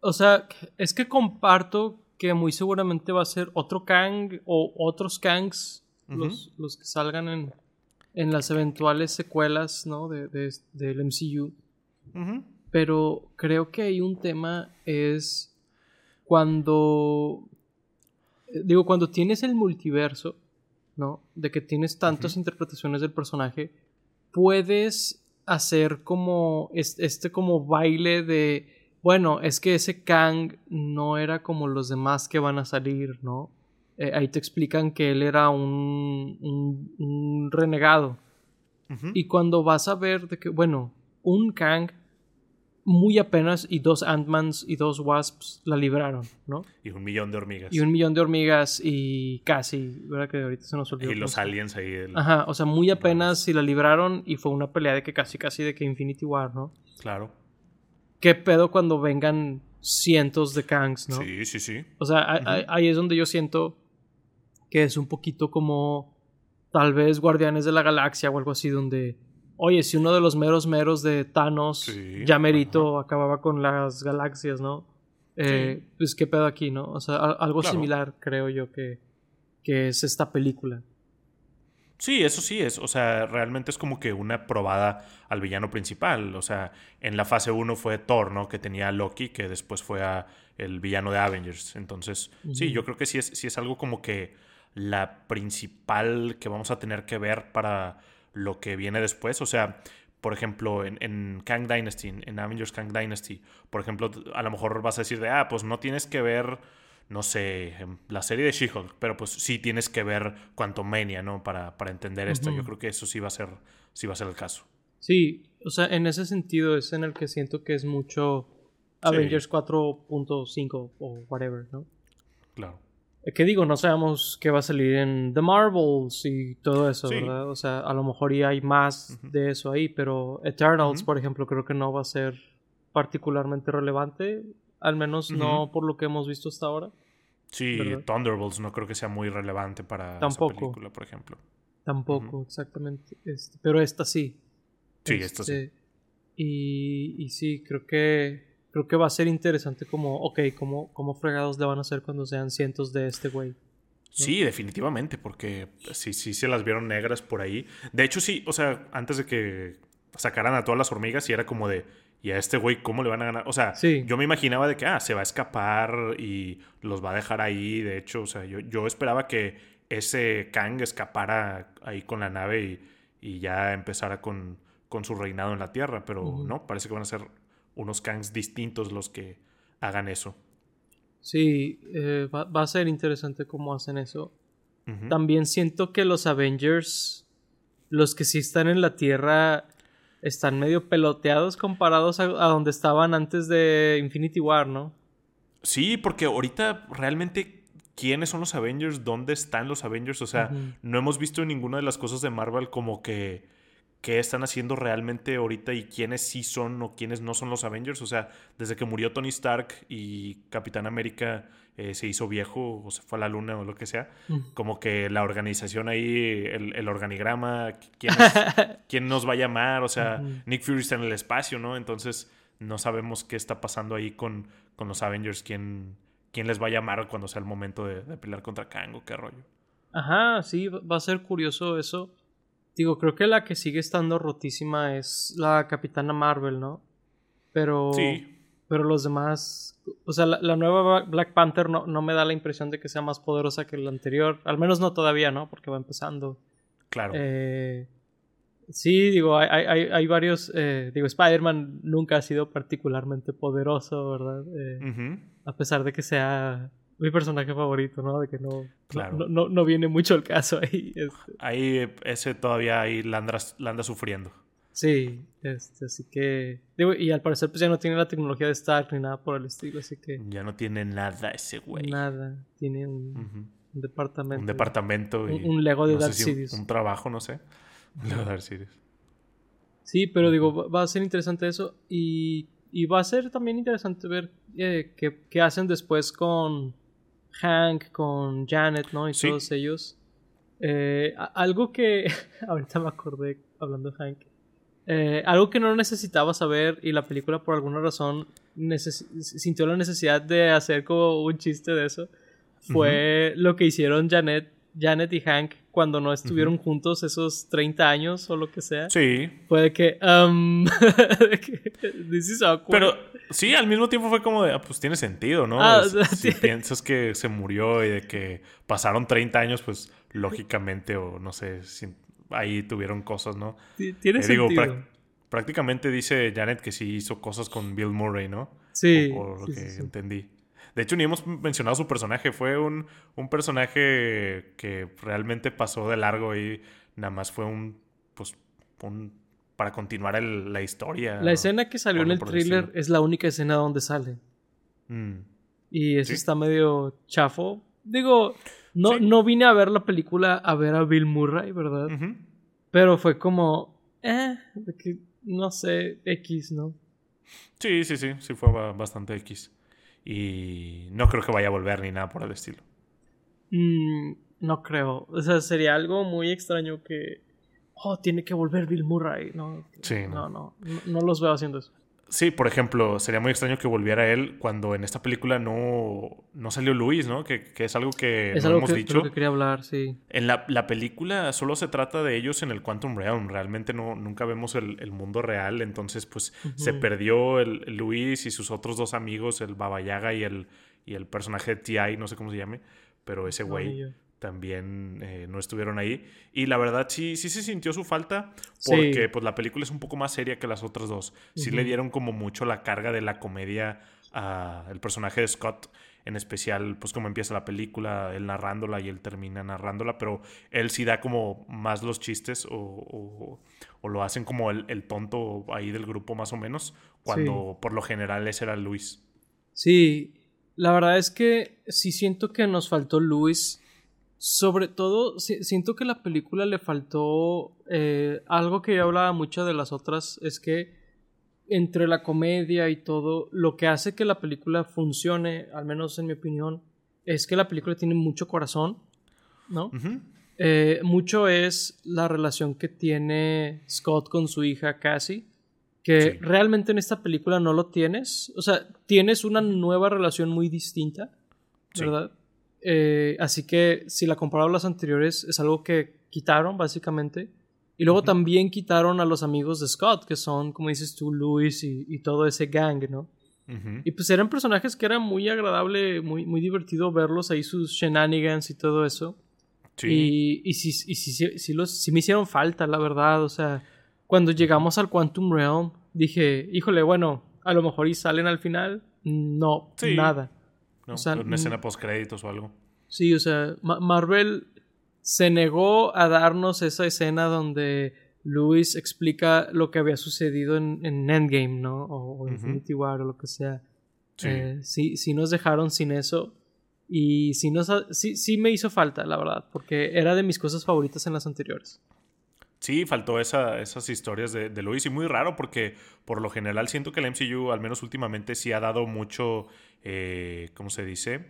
o sea, es que comparto que muy seguramente va a ser otro Kang o otros Kangs los, los que salgan en, en las eventuales secuelas, ¿no? De, del MCU. Pero creo que hay un tema es cuando... Eh, digo, cuando tienes el multiverso, ¿no? De que tienes tantas interpretaciones del personaje, puedes hacer como este como baile de, bueno, es que ese Kang no era como los demás que van a salir, ¿no? Eh, ahí te explican que él era un, un, renegado. Y cuando vas a ver de que, bueno, un Kang muy apenas y dos Ant-Mans y dos Wasps la libraron, ¿no? Y un millón de hormigas. Y un millón de hormigas y casi, ¿verdad? Que ahorita se nos olvidó. Y los aliens ahí. Ajá, o sea, muy apenas y la libraron y fue una pelea de que casi, casi de que Infinity War, ¿no? Claro. ¿Qué pedo cuando vengan cientos de Kangs, no? Sí, sí, sí. O sea, ahí es donde yo siento que es un poquito como tal vez Guardianes de la Galaxia o algo así, donde, oye, si uno de los meros meros de Thanos, ya merito, acababa con las galaxias, ¿no? Eh, Pues qué pedo aquí, ¿no? O sea, algo similar creo yo que, que es esta película. Sí, eso sí es. O sea, realmente es como que una probada al villano principal. O sea, en la fase 1 fue Thor, ¿no? Que tenía a Loki, que después fue a el villano de Avengers. Entonces, sí, yo creo que sí es, sí es algo como que la principal que vamos a tener que ver para lo que viene después. O sea, por ejemplo, en, Kang Dynasty, en Avengers Kang Dynasty, por ejemplo, a lo mejor vas a decir de, ah, pues no tienes que ver, no sé, la serie de She-Hulk, pero pues sí tienes que ver Quantumania, ¿no? Para, para entender esto. Yo creo que eso sí va a ser, sí va a ser el caso. Sí, o sea, en ese sentido es en el que siento que es mucho Avengers 4.5 o whatever, ¿no? Claro. Que digo, no sabemos qué va a salir en The Marvels y todo eso, ¿verdad? O sea, a lo mejor ya hay más de eso ahí, pero Eternals, por ejemplo, creo que no va a ser particularmente relevante, al menos no por lo que hemos visto hasta ahora. Sí, Thunderbolts no creo que sea muy relevante para Tampoco. esa película, por ejemplo. Tampoco, exactamente. Este, pero esta sí. Sí, esta sí. Este, Y, y sí, creo que creo que va a ser interesante como, ok, ¿cómo, cómo fregados le van a hacer cuando sean cientos de este güey? Sí, definitivamente, porque sí, sí se las vieron negras por ahí. De hecho, sí, o sea, antes de que sacaran a todas las hormigas, y era como de, ¿y a este güey cómo le van a ganar? O sea, Sí. yo me imaginaba de que, ah, se va a escapar y los va a dejar ahí. De hecho, o sea, yo, yo esperaba que ese Kang escapara ahí con la nave y, y ya empezara con, con su reinado en la Tierra, pero no, parece que van a ser unos Kangs distintos los que hagan eso. Sí, eh, va, va a ser interesante cómo hacen eso. También siento que los Avengers, los que sí están en la Tierra, están medio peloteados comparados a, a donde estaban antes de Infinity War, ¿no? Sí, porque ahorita realmente, ¿quiénes son los Avengers? ¿Dónde están los Avengers? O sea, no hemos visto ninguna de las cosas de Marvel como que qué están haciendo realmente ahorita y quiénes sí son o quiénes no son los Avengers. O sea, desde que murió Tony Stark y Capitán América eh, se hizo viejo o se fue a la luna o lo que sea, Ujú. como que la organización ahí, el, el organigrama, ¿quién, es- quién nos va a llamar, o sea. Nick Fury está en el espacio, ¿no? Entonces no sabemos qué está pasando ahí con, con los Avengers, quién, quién les va a llamar cuando sea el momento de, de pelear contra Kang o qué rollo. Ajá, sí, va a ser curioso eso. Digo, creo que la que sigue estando rotísima es la Capitana Marvel, ¿no? Pero, Sí, pero los demás, o sea, la, la nueva Black Panther no, no me da la impresión de que sea más poderosa que la anterior, al menos no todavía, ¿no? Porque va empezando. claro. Eh, sí, digo, hay, hay- hay, varios, eh, digo, Spider-Man nunca ha sido particularmente poderoso, ¿verdad? Eh, a pesar de que sea mi personaje favorito, ¿no? De que no, Claro. no, no, no viene mucho el caso ahí. este. Ahí ese todavía ahí la anda, la anda sufriendo. Sí, este, así que. Digo, y al parecer, pues ya no tiene la tecnología de Stark ni nada por el estilo, así que. Ya no tiene nada ese güey. Nada. Tiene un, departamento. Un departamento y Un- un Lego de no Dark si. Un trabajo, no sé. Un Lego de Dark Sidious. Sí, pero digo, va- va a ser interesante eso. Y, y va a ser también interesante ver eh, qué, qué hacen después con Hank, con Janet, ¿no? Y Sí. todos ellos. Eh, algo que. ahorita me acordé hablando de Hank. Eh, algo que no necesitaba saber y la película por alguna razón neces- sintió la necesidad de hacer como un chiste de eso fue lo que hicieron Janet, Janet y Hank cuando no estuvieron juntos esos 30 años o lo que sea. Sí, Fue de que, um, de que, this is awkward. Pero sí, al mismo tiempo fue como de, ah, pues tiene sentido, ¿no? Ah, Es- o si piensas que se murió y de que pasaron 30 años, pues lógicamente, o no sé, si ahí tuvieron cosas, ¿no? Ti- tiene Eh, digo, sentido. prac- prácticamente dice Janet que sí hizo cosas con Bill Murray, ¿no? Sí, Por, por lo sí, que sí, sí. entendí. De hecho, ni hemos mencionado su personaje. Fue un, un personaje que realmente pasó de largo y nada más fue un, pues, un, para continuar el- la historia. La escena que salió en el thriller es la única escena donde sale. Mm. Y eso Sí. está medio chafo. Digo, no, Sí. no vine a ver la película a ver a Bill Murray, ¿verdad? Pero fue como, eh, no sé, X, ¿no? Sí, sí, sí, sí fue ba- bastante X. Y no creo que vaya a volver ni nada por el estilo. Mm, no creo. O sea, sería algo muy extraño que, oh, tiene que volver Bill Murray, ¿no? Sí, no, no. no, no, no los veo haciendo eso. Sí, por ejemplo, sería muy extraño que volviera él cuando en esta película no, no salió Luis, ¿no? Que, que es algo que es no algo hemos que, dicho. que quería hablar, sí. En la, la película solo se trata de ellos en el Quantum Realm. Realmente no, nunca vemos el, el mundo real. Entonces, pues, se perdió el, el Luis y sus otros dos amigos, el Baba Yaga y el, y el personaje de T.I., no sé cómo se llame. Pero ese No, güey. También eh, no estuvieron ahí. Y la verdad sí, sí se sintió su falta Sí. porque pues la película es un poco más seria que las otras dos. Sí le dieron como mucho la carga de la comedia al personaje de Scott. En especial, pues como empieza la película, él narrándola y él termina narrándola, pero él sí da como más los chistes o, o- o lo hacen como el, el tonto ahí del grupo más o menos, cuando por lo general ese era Luis. Sí, la verdad es que sí siento que nos faltó Luis. Sobre todo, si- siento que la película le faltó eh, algo que yo hablaba mucho de las otras, es que entre la comedia y todo, lo que hace que la película funcione, al menos en mi opinión, es que la película tiene mucho corazón, ¿no? Eh, mucho es la relación que tiene Scott con su hija Cassie. que Sí. realmente en esta película no lo tienes. O sea, tienes una nueva relación muy distinta, Sí. Eh, así que si la comparado a las anteriores, es algo que quitaron, básicamente. Y luego también quitaron a los amigos de Scott, que son, como dices tú, Luis y, y todo ese gang, ¿no? Y pues eran personajes que era muy agradable, muy, muy divertido verlos ahí, sus shenanigans y todo eso. Sí. Y, y, sí, y sí, sí los, me hicieron falta, la verdad. O sea, cuando llegamos al Quantum Realm, dije, híjole, bueno, a lo mejor y salen al final. No, Sí. nada. ¿No? o sea, Una escena mm. post créditos o algo. Sí, o sea, Ma- Marvel se negó a darnos esa escena donde Luis explica lo que había sucedido en, en Endgame, ¿no? O. Infinity War o lo que sea. Sí. Eh, sí, sí nos dejaron sin eso. Y sí, nos, sí, sí me hizo falta, la verdad, porque era de mis cosas favoritas en las anteriores. Sí, faltó esa, esas historias de, de Luis y muy raro porque por lo general siento que el MCU, al menos últimamente, sí ha dado mucho, eh, ¿cómo se dice? Eh,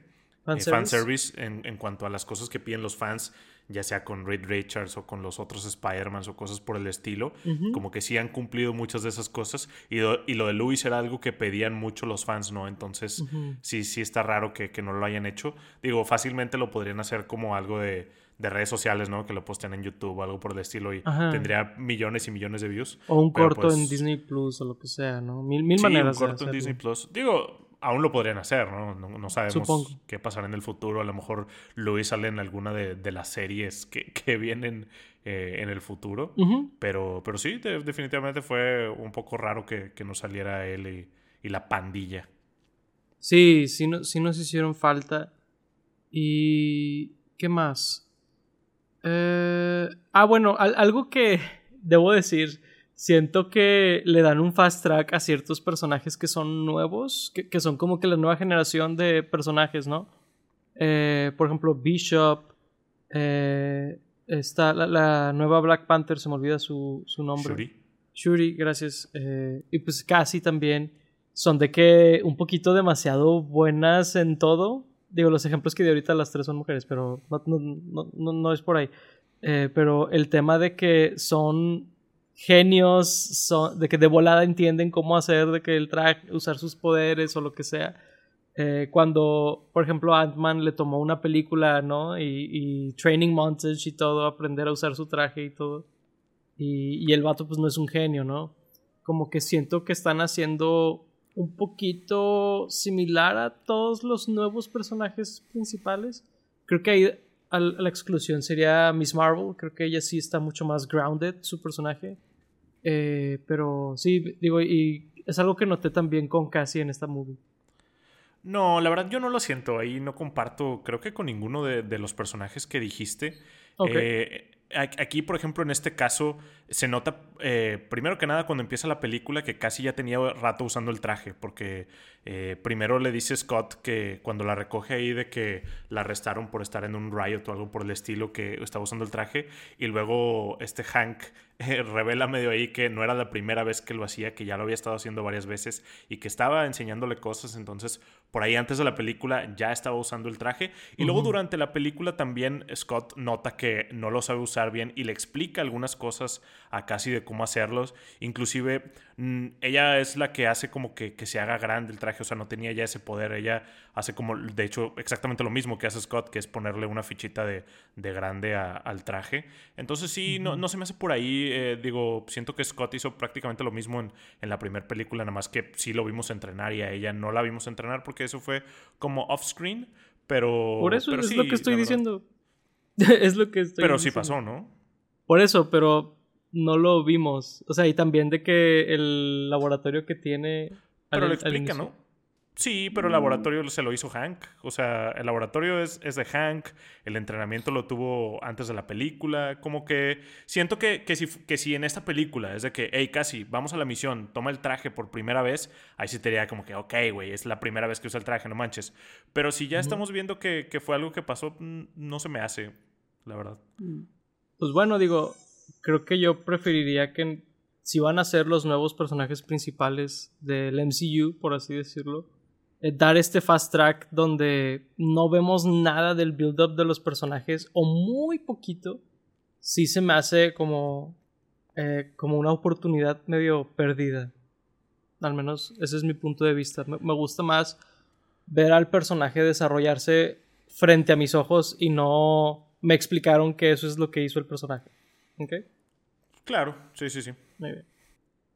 Fanservice. fanservice en, en cuanto a las cosas que piden los fans, ya sea con Reed Richards o con los otros Spider-Man o cosas por el estilo. Como que sí han cumplido muchas de esas cosas. Y, lo- y lo de Luis era algo que pedían mucho los fans, ¿no? Entonces, sí, sí está raro que, que no lo hayan hecho. Digo, fácilmente lo podrían hacer como algo de, de redes sociales, ¿no? Que lo postean en YouTube o algo por el estilo y Ajá. tendría millones y millones de views. O un corto en pues, Disney Plus o lo que sea, ¿no? Mil, mil sí, maneras un de corto en. Disney Plus. Digo, aún lo podrían hacer, ¿no? No, no sabemos Supongo. qué pasará en el futuro. A lo mejor Luis sale en alguna de, de las series que, que vienen eh, en el futuro. Pero, pero sí, de- definitivamente fue un poco raro que, que no saliera él y, y la pandilla. Sí, sí, no- sí nos hicieron falta. ¿Y qué más? Eh, ah, bueno, al- algo que debo decir, siento que le dan un fast track a ciertos personajes que son nuevos, que, que son como que la nueva generación de personajes, ¿no? Eh, por ejemplo, Bishop, eh, está la, la nueva Black Panther, se me olvida su, su nombre. Shuri. Shuri, gracias. Eh, y pues casi también son de que un poquito demasiado buenas en todo. Digo, los ejemplos que di ahorita las tres son mujeres, pero no, no, no, no- es por ahí. Eh, pero el tema de que son genios, son, de que de volada entienden cómo hacer, de que el traje, usar sus poderes o lo que sea. Eh, cuando, por ejemplo, Ant-Man le tomó una película, ¿no? Y, y training montage y todo, aprender a usar su traje y todo. Y, y el vato pues no es un genio, ¿no? Como que siento que están haciendo un poquito similar a todos los nuevos personajes principales. Creo que ahí a la exclusión sería Miss Marvel. Creo que ella sí está mucho más grounded, su personaje. Eh, pero sí, digo, y es algo que noté también con Cassie en esta movie. No, la verdad yo no lo siento. Ahí no comparto, creo que con ninguno de, de los personajes que dijiste. Eh, aquí, por ejemplo, en este caso, se nota, eh, primero que nada, cuando empieza la película, que casi ya tenía rato usando el traje, porque eh, primero le dice Scott que cuando la recoge ahí de que la arrestaron por estar en un riot o algo por el estilo, que estaba usando el traje, y luego este Hank eh, revela medio ahí que no era la primera vez que lo hacía, que ya lo había estado haciendo varias veces y que estaba enseñándole cosas, entonces por ahí antes de la película ya estaba usando el traje, y luego durante la película también Scott nota que no lo sabe usar bien y le explica algunas cosas a Cassie de cómo hacerlos. Inclusive mm, ella es la que hace como que, que se haga grande el traje, o sea, no tenía ya ese poder. Ella hace como, de hecho, exactamente lo mismo que hace Scott, que es ponerle una fichita de, de grande a- al traje. Entonces sí, no, no se me hace por ahí. eh, digo, siento que Scott hizo prácticamente lo mismo en, en la primera película, nada más que sí lo vimos entrenar y a ella no la vimos entrenar porque eso fue como off-screen. Pero, Por eso pero es sí, lo que estoy diciendo. es lo que estoy Pero sí pasó, ¿no? Por eso, pero no lo vimos. O sea, y también de que el laboratorio que tiene. Pero al- lo explica, ¿no? Sí, pero el Mm. laboratorio se lo hizo Hank. O sea, el laboratorio es, es de Hank. El entrenamiento lo tuvo antes de la película. Como que siento que, que, si, que si en esta película es de que, hey, casi, vamos a la misión, toma el traje por primera vez, ahí sí te diría como que, ok, güey, es la primera vez que usa el traje, no manches. Pero si ya estamos viendo que, que fue algo que pasó, mm, no se me hace, la verdad. Pues bueno, digo, creo que yo preferiría que si van a ser los nuevos personajes principales del MCU, por así decirlo, eh, dar este fast track donde no vemos nada del build-up de los personajes o muy poquito, sí se me hace como, eh, como una oportunidad medio perdida. Al menos ese es mi punto de vista. Me, me gusta más ver al personaje desarrollarse frente a mis ojos y no me explicaron que eso es lo que hizo el personaje. ¿Ok? Claro, sí, sí, sí. Muy bien.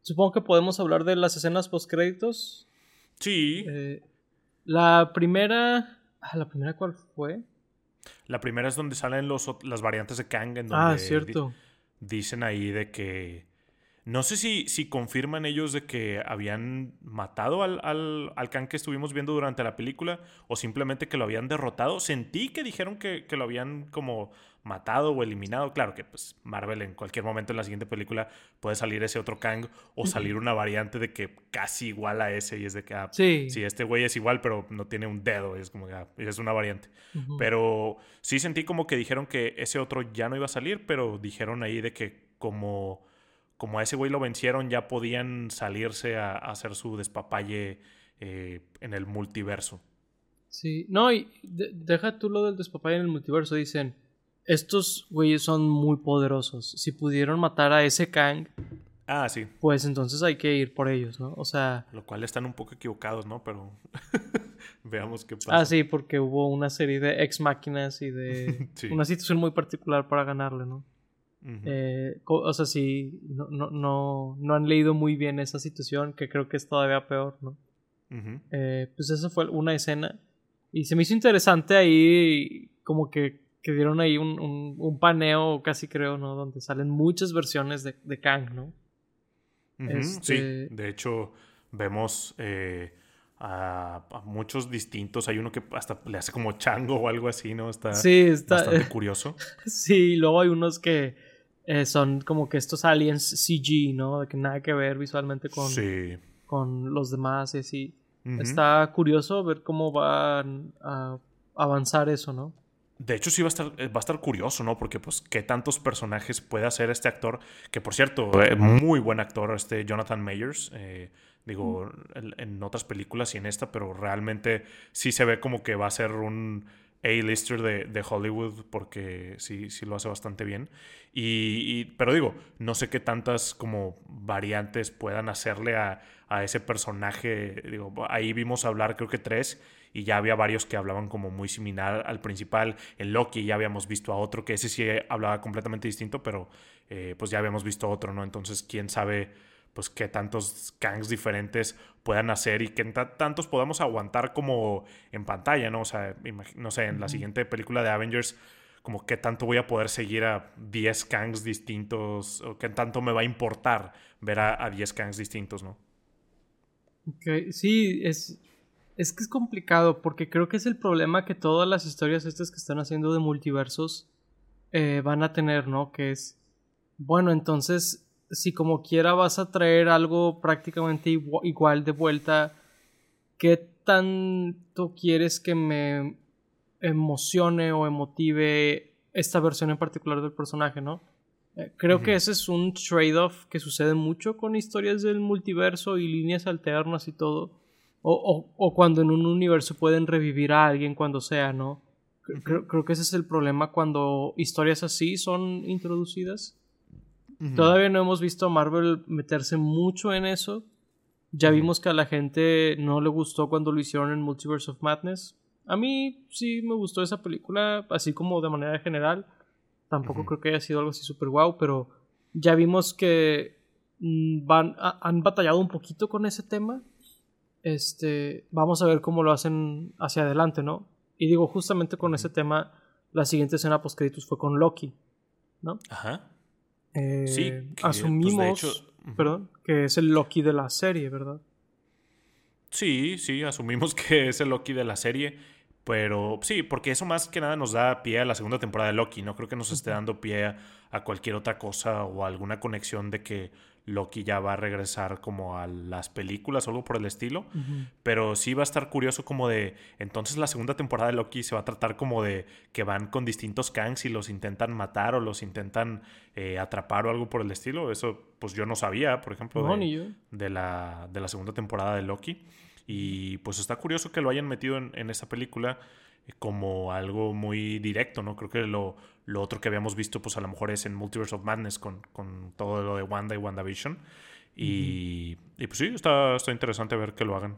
Supongo que podemos hablar de las escenas postcréditos. Sí. Eh, la primera. ah, ¿La primera cuál fue? La primera es donde salen los, las variantes de Kang. En donde Ah, di- cierto. dicen ahí de que. No sé si, si confirman ellos de que habían matado al, al, al Kang que estuvimos viendo durante la película o simplemente que lo habían derrotado. Sentí que dijeron que, que lo habían como matado o eliminado. Claro que pues Marvel en cualquier momento en la siguiente película puede salir ese otro Kang o salir una variante de que casi igual a ese y es de que ah, Sí. sí, este güey es igual pero no tiene un dedo. Es como que ah, es una variante. Pero sí sentí como que dijeron que ese otro ya no iba a salir, pero dijeron ahí de que como, como a ese güey lo vencieron, ya podían salirse a, a hacer su despapalle eh, en el multiverso. Sí, no, y de- deja tú lo del despapalle en el multiverso. Dicen, estos güeyes son muy poderosos. Si pudieron matar a ese Kang, Ah, sí, pues entonces hay que ir por ellos, ¿no? O sea, lo cual están un poco equivocados, ¿no? Pero veamos qué pasa. ah, sí, porque hubo una serie de ex máquinas y de Sí. una situación muy particular para ganarle, ¿no? Eh, o sea, sí, no, no, no, no han leído muy bien esa situación, que creo que es todavía peor, ¿no? Eh, pues esa fue una escena. Y se me hizo interesante ahí, como que, que dieron ahí un, un, un paneo, casi creo, ¿no? Donde salen muchas versiones de, de Kang, ¿no? Este- Sí, de hecho, vemos eh, a, a muchos distintos. Hay uno que hasta le hace como chango o algo así, ¿no? Está Sí, está. bastante curioso. sí, y luego hay unos que eh, son como que estos aliens CG, ¿no? De que nada que ver visualmente con, Sí. con los demás y así. Está curioso ver cómo van a avanzar eso, ¿no? De hecho, sí va a estar, eh, va a estar curioso, ¿no? Porque, pues, qué tantos personajes puede hacer este actor. Que, por cierto, eh, muy buen actor, este Jonathan Mayers. eh, digo, en, en otras películas y en esta, pero realmente sí se ve como que va a ser un A-lister de, de Hollywood, porque sí, sí lo hace bastante bien. Y, pero digo, no sé qué tantas como variantes puedan hacerle a, a ese personaje. Digo, ahí vimos hablar, creo que tres y ya había varios que hablaban como muy similar al principal. En Loki ya habíamos visto a otro que ese sí hablaba completamente distinto, pero eh, pues ya habíamos visto otro, ¿no? Entonces, quién sabe pues qué tantos Kangs diferentes puedan hacer y qué ta- tantos podamos aguantar como en pantalla, ¿no? O sea, no sé, en la siguiente película de Avengers, como qué tanto voy a poder seguir a 10 Kangs distintos, o qué tanto me va a importar ver a, a 10 Kangs distintos, ¿no? Ok, Sí, es, es que es complicado porque creo que es el problema que todas las historias estas que están haciendo de multiversos eh, van a tener, ¿no? Que es, bueno, entonces, si como quiera vas a traer algo prácticamente igua- igual de vuelta, ¿qué tanto quieres que me emocione o emotive esta versión en particular del personaje, ¿no? Eh, Creo que ese es un trade-off que sucede mucho con historias del multiverso y líneas alternas y todo. O, o- o cuando en un universo pueden revivir a alguien cuando sea, ¿no? Cre- Creo, creo que ese es el problema cuando historias así son introducidas. Todavía no hemos visto a Marvel meterse mucho en eso. Ya vimos que a la gente no le gustó cuando lo hicieron en Multiverse of Madness. A mí sí me gustó esa película, así como de manera general. Tampoco creo que haya sido algo así super guau, pero ya vimos que mm, van, a- han batallado un poquito con ese tema. Este, vamos a ver cómo lo hacen hacia adelante, ¿no? Y digo, justamente con ese tema, la siguiente escena post créditos fue con Loki, ¿no? Ajá. Eh, Sí, que, pues, de asumimos, perdón, que es el Loki de la serie, ¿verdad? Sí, sí, asumimos que es el Loki de la serie. Pero sí, porque eso más que nada nos da pie a la segunda temporada de Loki. No creo que nos esté dando pie a, a cualquier otra cosa o alguna conexión de que Loki ya va a regresar como a las películas o algo por el estilo. Pero sí va a estar curioso como de... Entonces la segunda temporada de Loki se va a tratar como de que van con distintos Kangs y los intentan matar o los intentan eh, atrapar o algo por el estilo. Eso pues yo no sabía, por ejemplo, No, de, la, de la segunda temporada de Loki. Y pues está curioso que lo hayan metido en, en esa película como algo muy directo, ¿no? Creo que lo, lo otro que habíamos visto, pues a lo mejor es en Multiverse of Madness con, con todo lo de Wanda y WandaVision. Y, y pues sí, está, está interesante ver que lo hagan.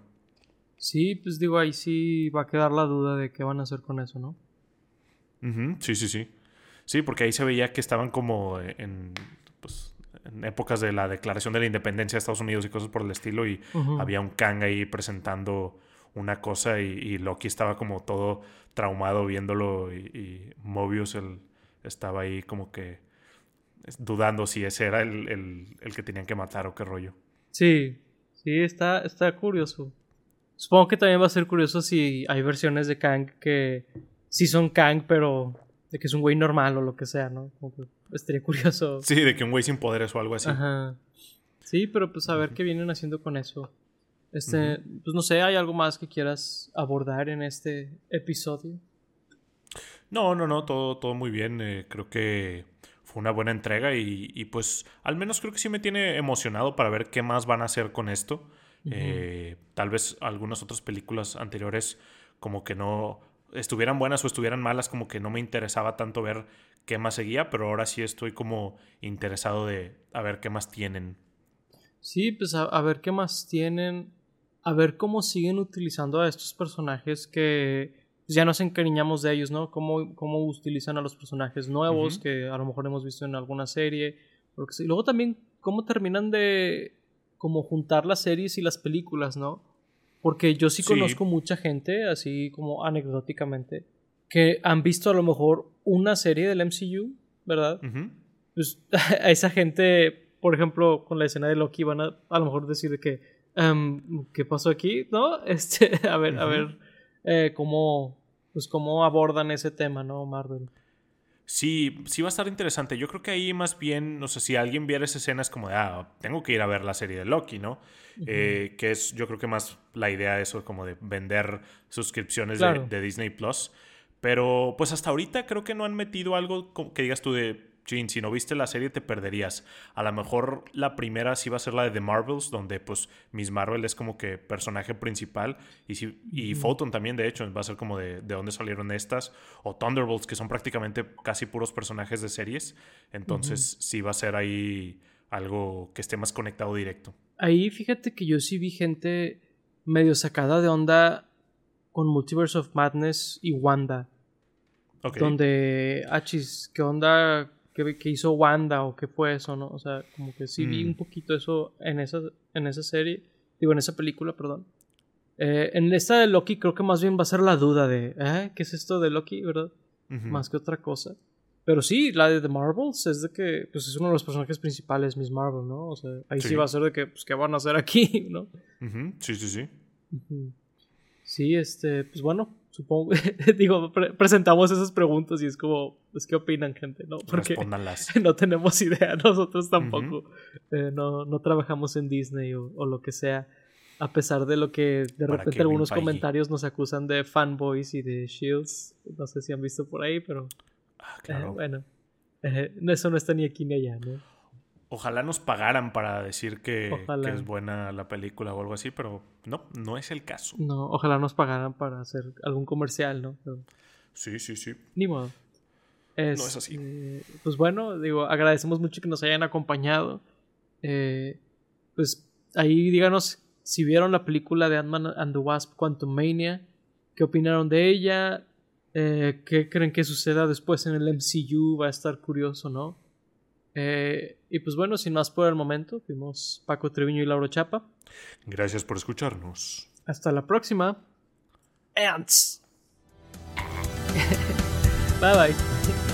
Sí, pues digo, ahí sí va a quedar la duda de qué van a hacer con eso, ¿no? Sí, sí, sí. Sí, porque ahí se veía que estaban como en, pues, en épocas de la declaración de la independencia de Estados Unidos y cosas por el estilo. Y había un Kang ahí presentando una cosa y, y Loki estaba como todo traumado viéndolo y, y Mobius el, estaba ahí como que dudando si ese era el, el- el que tenían que matar o qué rollo. Sí, sí, está, está curioso. Supongo que también va a ser curioso si hay versiones de Kang que sí son Kang, pero de que es un güey normal o lo que sea, ¿no? Como que estaría curioso. Sí, de que un güey sin poderes o algo así. Ajá. Sí, pero pues a ver qué vienen haciendo con eso. Este, pues no sé, ¿hay algo más que quieras abordar en este episodio? No, no, no, todo, todo muy bien. eh, creo que fue una buena entrega y, y, pues al menos creo que sí me tiene emocionado para ver qué más van a hacer con esto. Eh, tal vez algunas otras películas anteriores como que no estuvieran buenas o estuvieran malas, como que no me interesaba tanto ver qué más seguía, pero ahora sí estoy como interesado de a ver qué más tienen. Sí, pues a, a ver qué más tienen, a ver cómo siguen utilizando a estos personajes que pues, ya nos encariñamos de ellos, ¿no? Cómo, cómo utilizan a los personajes nuevos que a lo mejor hemos visto en alguna serie. o lo que sea. Y luego también cómo terminan de como juntar las series y las películas, ¿no? Porque yo sí Sí. conozco mucha gente, así como anecdóticamente, que han visto a lo mejor una serie del MCU, ¿verdad? Pues a esa gente, por ejemplo, con la escena de Loki van a a lo mejor decir de que em, ¿qué pasó aquí? ¿No? Este, a ver, a ver eh, cómo pues cómo abordan ese tema, ¿no? Marvel. Sí, sí va a estar interesante. Yo creo que ahí más bien, no sé, si alguien viera esa escena es como de, ah, tengo que ir a ver la serie de Loki, ¿no? Eh, que es, yo creo que más la idea de eso, como de vender suscripciones de- Claro. de, Disney Plus. Pero pues hasta ahorita creo que no han metido algo que digas tú de, chin, si no viste la serie te perderías. A lo mejor la primera sí va a ser la de The Marvels, donde pues Miss Marvel es como que personaje principal. Y, sí, y Photon también, de hecho, va a ser como de, de dónde salieron estas. O Thunderbolts, que son prácticamente casi puros personajes de series. Entonces sí va a ser ahí algo que esté más conectado directo. Ahí fíjate que yo sí vi gente medio sacada de onda con Multiverse of Madness y Wanda. Donde, achis, ¿qué onda? ¿Qué, qué hizo Wanda o qué fue eso, no? O sea, como que sí vi Mm. un poquito eso en esa, en esa serie. Digo, en esa película, perdón. Eh, en esta de Loki creo que más bien va a ser la duda de, ¿eh? ¿Qué es esto de Loki, verdad? Ujú. Más que otra cosa. Pero sí, la de The Marvels es de que pues es uno de los personajes principales, Miss Marvel, ¿no? O sea, ahí sí, Sí. va a ser de que, pues, ¿qué van a hacer aquí, no? Ujú. Sí, sí, sí. Ujú. Sí, este, pues bueno, supongo, digo, pre- presentamos esas preguntas y es como, pues, ¿qué opinan, gente? No, porque no tenemos idea, nosotros tampoco. Eh, no, no trabajamos en Disney o, o lo que sea. A pesar de lo que de Para repente algunos comentarios nos acusan de fanboys y de shields. No sé si han visto por ahí, pero Ah, eh, bueno, eh, eso no está ni aquí ni allá, ¿no? Ojalá nos pagaran para decir que, que es buena la película o algo así, pero no, no es el caso. No, ojalá nos pagaran para hacer algún comercial, ¿no? Pero Sí, sí, sí. ni modo. es así. eh, Pues bueno, digo, agradecemos mucho que nos hayan acompañado. Eh, pues ahí díganos si vieron la película de Ant-Man and the Wasp Quantumania, qué opinaron de ella, eh, qué creen que suceda después en el MCU, va a estar curioso, ¿no? Eh, y pues bueno, sin más por el momento, fuimos Paco Treviño y Lauro Chapa. Gracias por escucharnos. Hasta la próxima. Ants. bye bye.